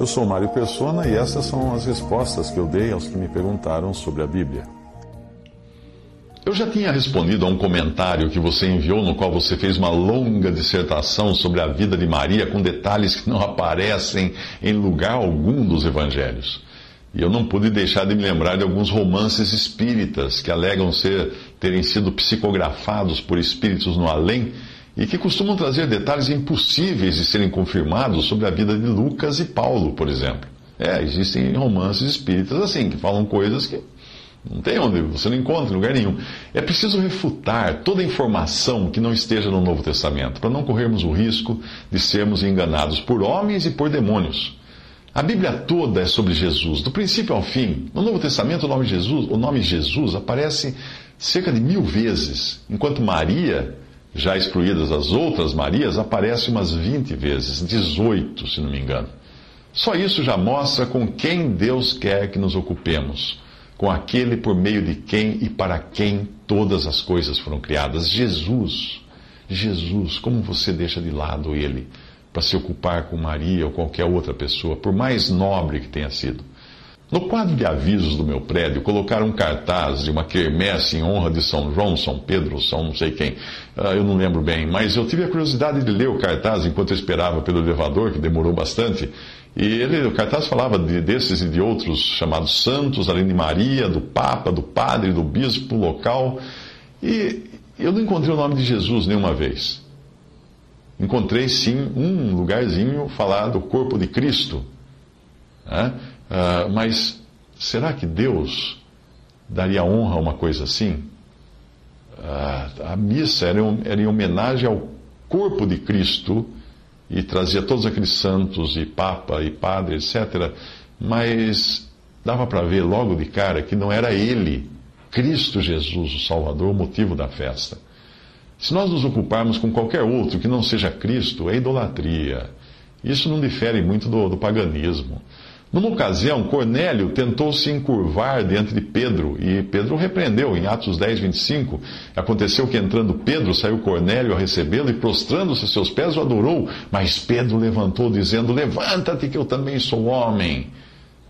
Eu sou Mário Persona e essas são as respostas que eu dei aos que me perguntaram sobre a Bíblia. Eu já tinha respondido a um comentário que você enviou, no qual você fez uma longa dissertação sobre a vida de Maria, com detalhes que não aparecem em lugar algum dos evangelhos. E eu não pude deixar de me lembrar de alguns romances espíritas que alegam ser, terem sido psicografados por espíritos no além e que costumam trazer detalhes impossíveis de serem confirmados sobre a vida de Lucas e Paulo, por exemplo. É, existem romances espíritas assim, que falam coisas que não tem onde, você não encontra em lugar nenhum. É preciso refutar toda informação que não esteja no Novo Testamento, para não corrermos o risco de sermos enganados por homens e por demônios. A Bíblia toda é sobre Jesus, do princípio ao fim. No Novo Testamento, o nome Jesus, o nome Jesus aparece cerca de mil vezes, enquanto Maria já excluídas as outras Marias, aparece umas 20 vezes, 18, se não me engano. Só isso já mostra com quem Deus quer que nos ocupemos, com aquele por meio de quem e para quem todas as coisas foram criadas, Jesus. Jesus, como você deixa de lado ele para se ocupar com Maria ou qualquer outra pessoa, por mais nobre que tenha sido? No quadro de avisos do meu prédio, colocaram um cartaz de uma quermesse em honra de São João, São Pedro, São não sei quem. Uh, eu não lembro bem, mas eu tive a curiosidade de ler o cartaz enquanto eu esperava pelo elevador, que demorou bastante. E ele, o cartaz falava de, desses e de outros chamados santos, além de Maria, do Papa, do Padre, do Bispo local. E eu não encontrei o nome de Jesus nenhuma vez. Encontrei sim um lugarzinho falar do corpo de Cristo. Né? Uh, mas será que Deus daria honra a uma coisa assim? Uh, a missa era, era em homenagem ao corpo de Cristo e trazia todos aqueles santos e papa e padre, etc. Mas dava para ver logo de cara que não era ele, Cristo Jesus, o Salvador, o motivo da festa. Se nós nos ocuparmos com qualquer outro que não seja Cristo, é idolatria. Isso não difere muito do, do paganismo. Numa ocasião, Cornélio tentou se encurvar diante de Pedro e Pedro repreendeu. Em Atos 10, 25, aconteceu que entrando Pedro, saiu Cornélio a recebê-lo e prostrando-se a seus pés o adorou. Mas Pedro levantou, dizendo: Levanta-te, que eu também sou homem.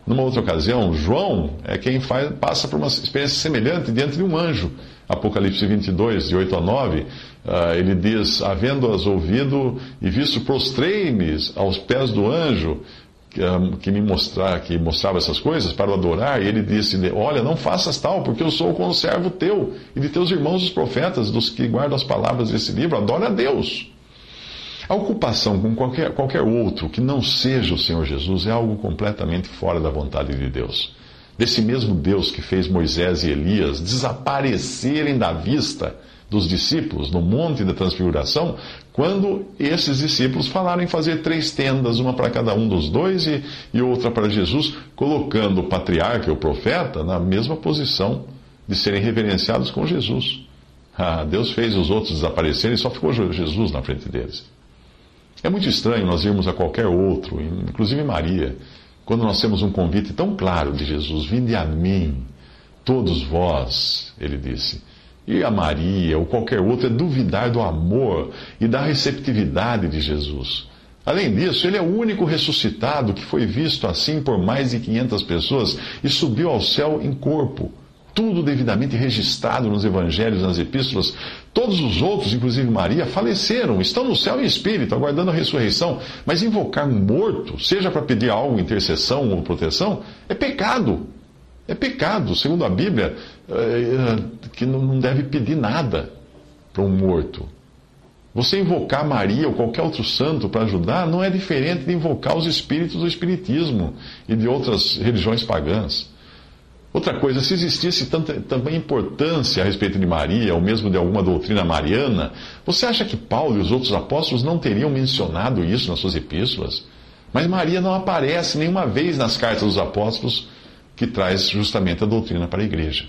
Numa outra ocasião, João é quem faz, passa por uma experiência semelhante diante de um anjo. Apocalipse 22, de 8 a 9, uh, ah, ele diz: Havendo-as ouvido e visto, prostrei-me aos pés do anjo que me mostrar, que mostrava essas coisas para o adorar, e ele disse: Olha, não faças tal, porque eu sou conservo teu e de teus irmãos os profetas, dos que guardam as palavras desse livro, adora a Deus. A ocupação com qualquer, qualquer outro que não seja o Senhor Jesus é algo completamente fora da vontade de Deus. Desse mesmo Deus que fez Moisés e Elias desaparecerem da vista dos discípulos no Monte da Transfiguração, quando esses discípulos falaram em fazer três tendas, uma para cada um dos dois e, e outra para Jesus, colocando o patriarca e o profeta na mesma posição de serem reverenciados com Jesus. Ah, Deus fez os outros desaparecerem e só ficou Jesus na frente deles. É muito estranho nós irmos a qualquer outro, inclusive Maria, quando nós temos um convite tão claro de Jesus: Vinde a mim, todos vós, ele disse e a Maria ou qualquer outro é duvidar do amor e da receptividade de Jesus. Além disso, ele é o único ressuscitado que foi visto assim por mais de 500 pessoas e subiu ao céu em corpo. Tudo devidamente registrado nos evangelhos, nas epístolas. Todos os outros, inclusive Maria, faleceram, estão no céu em espírito, aguardando a ressurreição. Mas invocar um morto, seja para pedir algo, intercessão ou proteção, é pecado. É pecado, segundo a Bíblia, é, que não deve pedir nada para um morto. Você invocar Maria ou qualquer outro santo para ajudar não é diferente de invocar os espíritos do Espiritismo e de outras religiões pagãs. Outra coisa, se existisse tanta, também importância a respeito de Maria, ou mesmo de alguma doutrina mariana, você acha que Paulo e os outros apóstolos não teriam mencionado isso nas suas epístolas? Mas Maria não aparece nenhuma vez nas cartas dos apóstolos, que traz justamente a doutrina para a igreja.